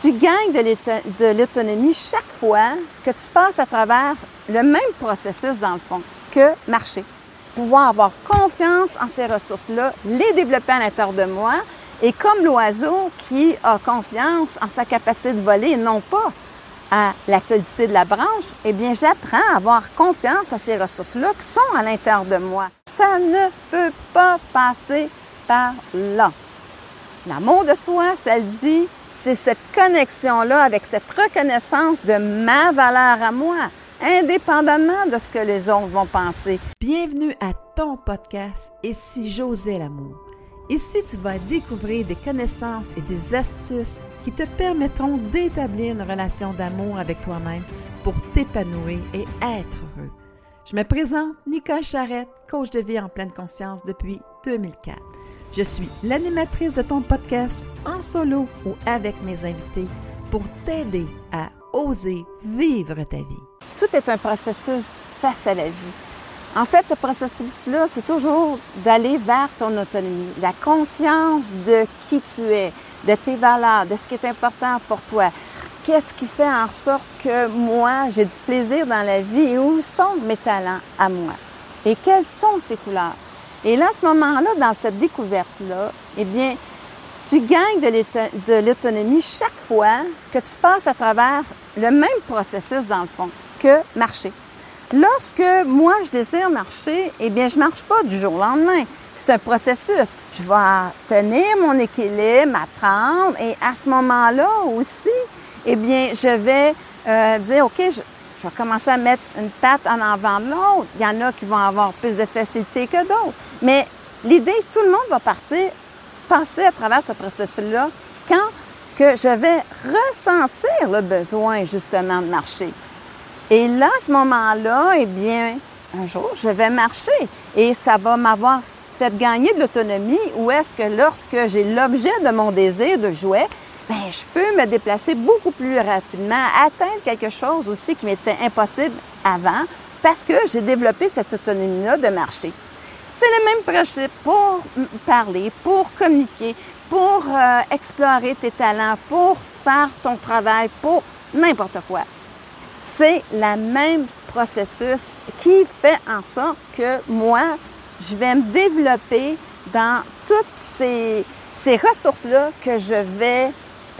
tu gagnes de l'autonomie chaque fois que tu passes à travers le même processus, dans le fond, que marcher. Pouvoir avoir confiance en ces ressources-là, les développer à l'intérieur de moi, et comme l'oiseau qui a confiance en sa capacité de voler non pas à la solidité de la branche, eh bien, j'apprends à avoir confiance à ces ressources-là qui sont à l'intérieur de moi. Ça ne peut pas passer par là. L'amour de soi, ça le dit, c'est cette connexion-là avec cette reconnaissance de ma valeur à moi, indépendamment de ce que les autres vont penser. Bienvenue à ton podcast si j'osais l'amour. Ici, tu vas découvrir des connaissances et des astuces qui te permettront d'établir une relation d'amour avec toi-même pour t'épanouir et être heureux. Je me présente Nicole Charrette, coach de vie en pleine conscience depuis 2004. Je suis l'animatrice de ton podcast en solo ou avec mes invités pour t'aider à oser vivre ta vie. Tout est un processus face à la vie. En fait, ce processus-là, c'est toujours d'aller vers ton autonomie, la conscience de qui tu es, de tes valeurs, de ce qui est important pour toi. Qu'est-ce qui fait en sorte que moi, j'ai du plaisir dans la vie et où sont mes talents à moi? Et quelles sont ces couleurs? Et là, à ce moment-là, dans cette découverte-là, eh bien, tu gagnes de l'autonomie chaque fois que tu passes à travers le même processus, dans le fond, que marcher. Lorsque moi, je désire marcher, eh bien, je ne marche pas du jour au lendemain. C'est un processus. Je vais tenir mon équilibre, apprendre, et à ce moment-là aussi, eh bien, je vais euh, dire, OK, je, je vais commencer à mettre une patte en avant de l'autre. Il y en a qui vont avoir plus de facilité que d'autres. Mais l'idée, tout le monde va partir, passer à travers ce processus-là quand que je vais ressentir le besoin justement de marcher. Et là, à ce moment-là, eh bien, un jour, je vais marcher et ça va m'avoir fait gagner de l'autonomie ou est-ce que lorsque j'ai l'objet de mon désir de jouer, ben, je peux me déplacer beaucoup plus rapidement, atteindre quelque chose aussi qui m'était impossible avant parce que j'ai développé cette autonomie-là de marcher. C'est le même principe pour parler, pour communiquer, pour euh, explorer tes talents, pour faire ton travail, pour n'importe quoi. C'est le même processus qui fait en sorte que moi, je vais me développer dans toutes ces, ces ressources-là que je vais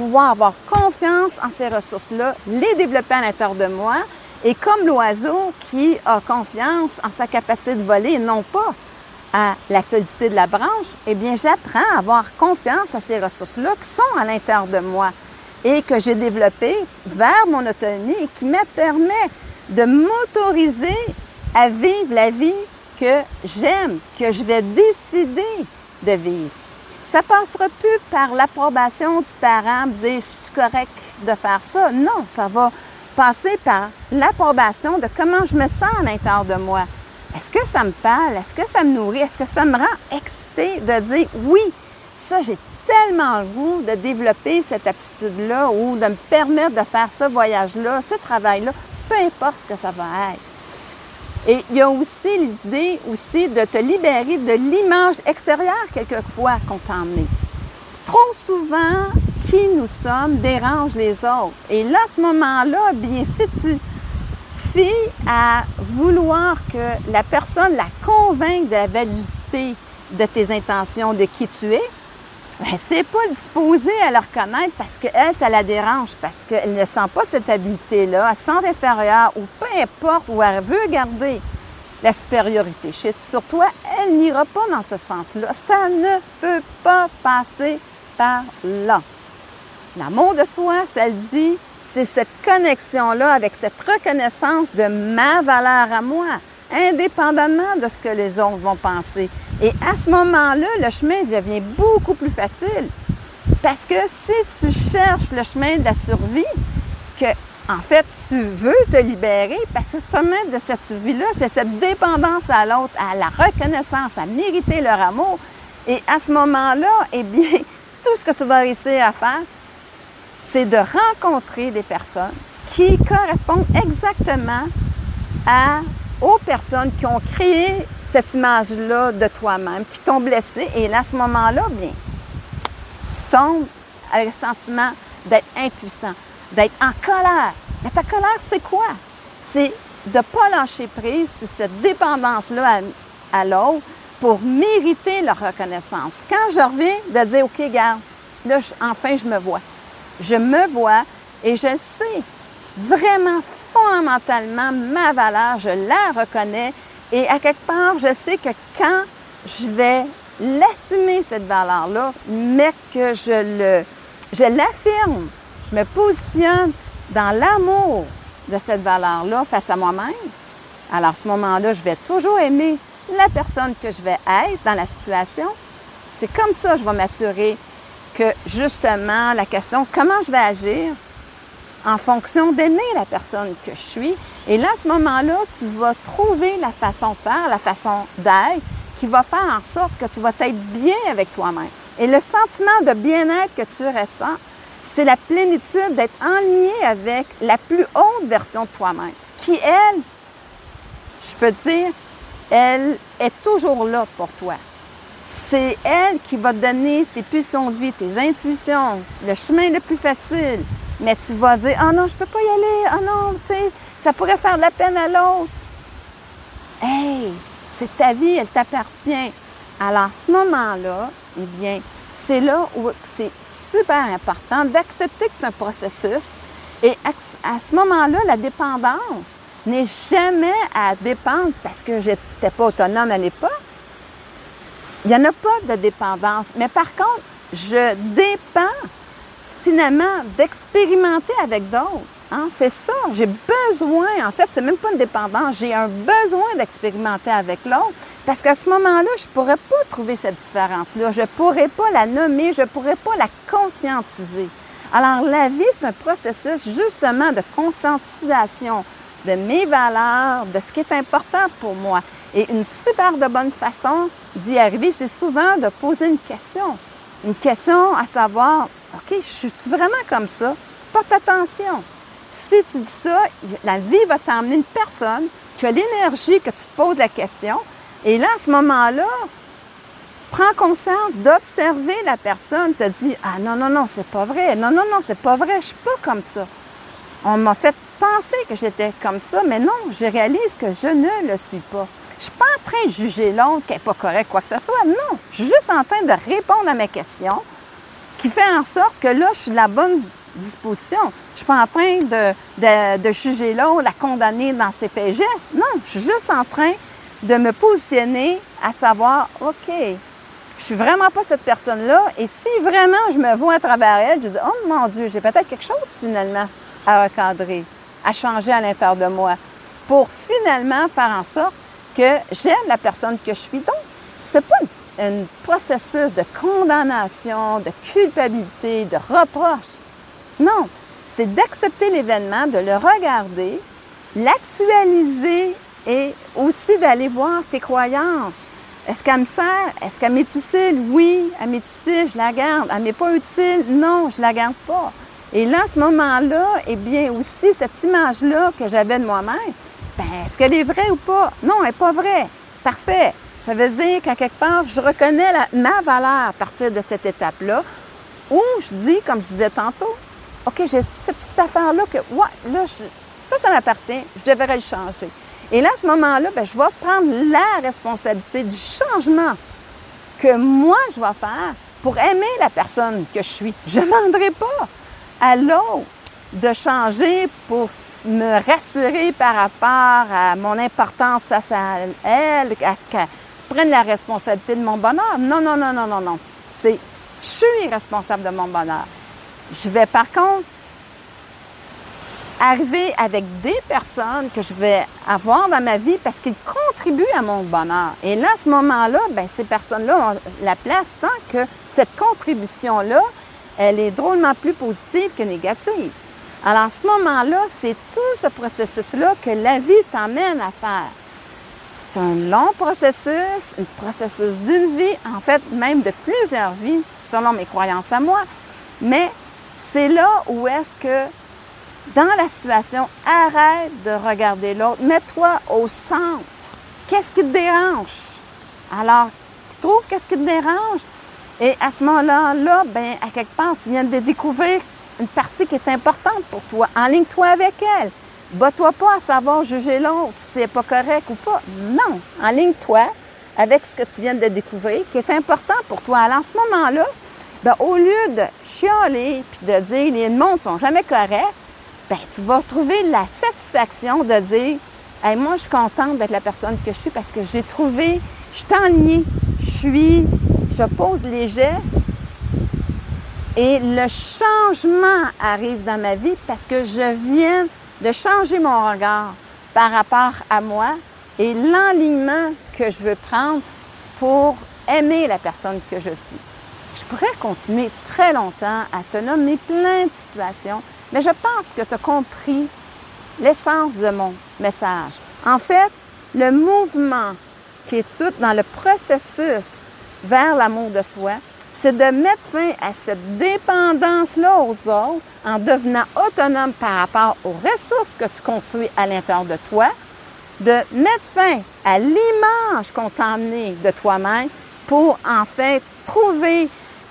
pouvoir avoir confiance en ces ressources-là, les développer à l'intérieur de moi, et comme l'oiseau qui a confiance en sa capacité de voler non pas à la solidité de la branche, eh bien, j'apprends à avoir confiance à ces ressources-là qui sont à l'intérieur de moi et que j'ai développées vers mon autonomie et qui me permet de m'autoriser à vivre la vie que j'aime, que je vais décider de vivre ça passera plus par l'approbation du parent, dire je correct de faire ça. Non, ça va passer par l'approbation de comment je me sens à l'intérieur de moi. Est-ce que ça me parle? Est-ce que ça me nourrit? Est-ce que ça me rend excitée de dire oui, ça, j'ai tellement le goût de développer cette aptitude-là ou de me permettre de faire ce voyage-là, ce travail-là, peu importe ce que ça va être. Et il y a aussi l'idée aussi de te libérer de l'image extérieure quelquefois qu'on t'a. Trop souvent, qui nous sommes dérange les autres. Et là, ce moment-là, bien, si tu te fies à vouloir que la personne la convainque de la validité de tes intentions, de qui tu es, ben, c'est pas disposé à le reconnaître parce qu'elle, ça la dérange, parce qu'elle ne sent pas cette habileté-là, elle sent inférieure ou peu importe où elle veut garder la supériorité sur toi, elle n'ira pas dans ce sens-là. Ça ne peut pas passer par là. L'amour de soi, ça le dit, c'est cette connexion-là avec cette reconnaissance de ma valeur à moi indépendamment de ce que les autres vont penser. Et à ce moment-là, le chemin devient beaucoup plus facile. Parce que si tu cherches le chemin de la survie, que en fait, tu veux te libérer parce que le chemin de cette survie-là, c'est cette dépendance à l'autre, à la reconnaissance, à mériter leur amour. Et à ce moment-là, eh bien, tout ce que tu vas réussir à faire, c'est de rencontrer des personnes qui correspondent exactement à aux personnes qui ont créé cette image-là de toi-même, qui t'ont blessé. Et à ce moment-là, bien, tu tombes avec le sentiment d'être impuissant, d'être en colère. Mais ta colère, c'est quoi? C'est de ne pas lâcher prise sur cette dépendance-là à, l'autre pour mériter leur reconnaissance. Quand je reviens de dire, OK, garde, là, enfin, je me vois. Je me vois et je sais vraiment fondamentalement ma valeur, je la reconnais et à quelque part, je sais que quand je vais l'assumer, cette valeur-là, mais que je l'affirme, je me positionne dans l'amour de cette valeur-là face à moi-même, alors à ce moment-là, je vais toujours aimer la personne que je vais être dans la situation. C'est comme ça que je vais m'assurer que justement la question comment je vais agir en fonction d'aimer la personne que je suis. Et là, à ce moment-là, tu vas trouver la façon de faire, la façon d'être qui va faire en sorte que tu vas être bien avec toi-même. Et le sentiment de bien-être que tu ressens, c'est la plénitude d'être en lien avec la plus haute version de toi-même, qui, elle, je peux dire, elle est toujours là pour toi. C'est elle qui va te donner tes pulsions de vie, tes intuitions, le chemin le plus facile. Mais tu vas dire, oh non, je peux pas y aller, oh non, tu sais, ça pourrait faire de la peine à l'autre. Hey, c'est ta vie, elle t'appartient. Alors, à ce moment-là, eh bien, c'est là où c'est super important d'accepter que c'est un processus. Et à ce moment-là, la dépendance n'est jamais à dépendre parce que je n'étais pas autonome à l'époque. Il n'y en a pas de dépendance. Mais par contre, je dépends finalement d'expérimenter avec d'autres. Hein? C'est ça, j'ai besoin, en fait, c'est même pas une dépendance, j'ai un besoin d'expérimenter avec l'autre parce qu'à ce moment-là, je pourrais pas trouver cette différence-là, je pourrais pas la nommer, je pourrais pas la conscientiser. Alors, la vie, c'est un processus justement de conscientisation de mes valeurs, de ce qui est important pour moi. Et une super de bonne façon d'y arriver, c'est souvent de poser une question. Une question à savoir, OK, je suis vraiment comme ça? Porte attention. Si tu dis ça, la vie va t'emmener une personne qui a l'énergie que tu te poses la question. Et là, à ce moment-là, prends conscience d'observer la personne, te dis Ah non, non, non, c'est pas vrai. Non, non, non, c'est pas vrai, je suis pas comme ça. On m'a fait penser que j'étais comme ça, mais non, je réalise que je ne le suis pas. Je suis pas en train de juger l'autre qui n'est pas correct, quoi que ce soit. Non, je suis juste en train de répondre à mes questions qui fait en sorte que là, je suis de la bonne disposition. Je suis pas en train de, juger l'autre, la condamner dans ses faits gestes. Non, je suis juste en train de me positionner à savoir, OK, je suis vraiment pas cette personne-là. Et si vraiment je me vois à travers elle, je dis, oh mon Dieu, j'ai peut-être quelque chose finalement à recadrer, à changer à l'intérieur de moi pour finalement faire en sorte que j'aime la personne que je suis. Donc, c'est pas un processus de condamnation, de culpabilité, de reproche. Non, c'est d'accepter l'événement, de le regarder, l'actualiser et aussi d'aller voir tes croyances. Est-ce qu'elle me sert? Est-ce qu'elle m'est utile? Oui, elle m'est utile, je la garde. Elle m'est pas utile? Non, je la garde pas. Et là, ce moment-là, eh bien, aussi, cette image-là que j'avais de moi-même, ben, est-ce qu'elle est vraie ou pas? Non, elle n'est pas vraie. Parfait. Ça veut dire qu'à quelque part, je reconnais ma valeur à partir de cette étape-là, où je dis, comme je disais tantôt, OK, j'ai cette petite affaire-là que, ouais, là, ça, ça m'appartient, je devrais le changer. Et là, à ce moment-là, ben, je vais prendre la responsabilité du changement que moi, je vais faire pour aimer la personne que je suis. Je ne demanderai pas à l'autre de changer pour me rassurer par rapport à mon importance à elle, à, prenne la responsabilité de mon bonheur. Non, non, non, non, non, non. C'est je suis responsable de mon bonheur. Je vais par contre arriver avec des personnes que je vais avoir dans ma vie parce qu'ils contribuent à mon bonheur. Et là, à ce moment-là, bien, ces personnes-là ont la place tant que cette contribution-là, elle est drôlement plus positive que négative. Alors, à ce moment-là, c'est tout ce processus-là que la vie t'emmène à faire. C'est un long processus, un processus d'une vie, en fait, même de plusieurs vies, selon mes croyances à moi. Mais c'est là où est-ce que, dans la situation, arrête de regarder l'autre, mets-toi au centre. Qu'est-ce qui te dérange? Alors, tu trouves qu'est-ce qui te dérange? Et à ce moment-là, là, ben, à quelque part, tu viens de découvrir une partie qui est importante pour toi. Enligne-toi avec elle. Bats-toi pas à savoir juger l'autre si c'est pas correct ou pas. Non. Enligne-toi avec ce que tu viens de découvrir, qui est important pour toi. Alors, en ce moment-là, ben, au lieu de chialer puis de dire les montres sont jamais corrects, ben, tu vas trouver la satisfaction de dire hey, moi, je suis contente d'être la personne que je suis parce que j'ai trouvé, je suis enlignée, je suis, je pose les gestes et le changement arrive dans ma vie parce que je viens de changer mon regard par rapport à moi et l'enlignement que je veux prendre pour aimer la personne que je suis. Je pourrais continuer très longtemps à te nommer plein de situations, mais je pense que tu as compris l'essence de mon message. En fait, le mouvement qui est tout dans le processus vers l'amour de soi, c'est de mettre fin à cette dépendance-là aux autres en devenant autonome par rapport aux ressources que tu construis à l'intérieur de toi, de mettre fin à l'image qu'on t'a emmenée de toi-même pour en fait trouver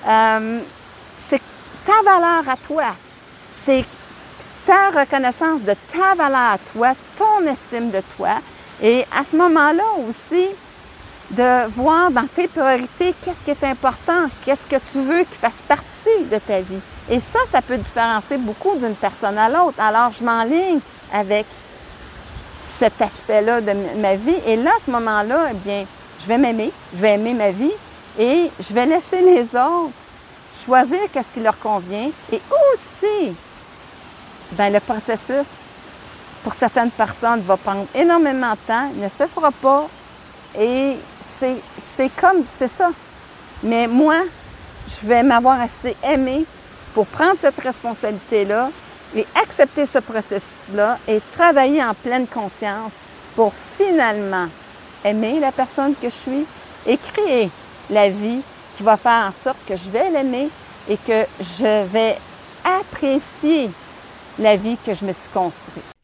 euh, ta valeur à toi, c'est ta reconnaissance de ta valeur à toi, ton estime de toi. Et à ce moment-là aussi, de voir dans tes priorités qu'est-ce qui est important, qu'est-ce que tu veux qui fasse partie de ta vie. Et ça, ça peut différencier beaucoup d'une personne à l'autre. Alors, je m'enligne avec cet aspect-là de ma vie. Et là, à ce moment-là, eh bien, je vais m'aimer, je vais aimer ma vie et je vais laisser les autres choisir qu'est-ce qui leur convient. Et aussi, ben, le processus, pour certaines personnes, va prendre énormément de temps, ne se fera pas. Et c'est comme, c'est ça. Mais moi, je vais m'avoir assez aimé pour prendre cette responsabilité-là et accepter ce processus-là et travailler en pleine conscience pour finalement aimer la personne que je suis et créer la vie qui va faire en sorte que je vais l'aimer et que je vais apprécier la vie que je me suis construite.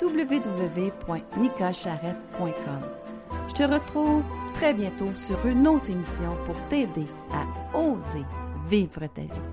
www.nicocharette.com. Je te retrouve très bientôt sur une autre émission pour t'aider à oser vivre ta vie.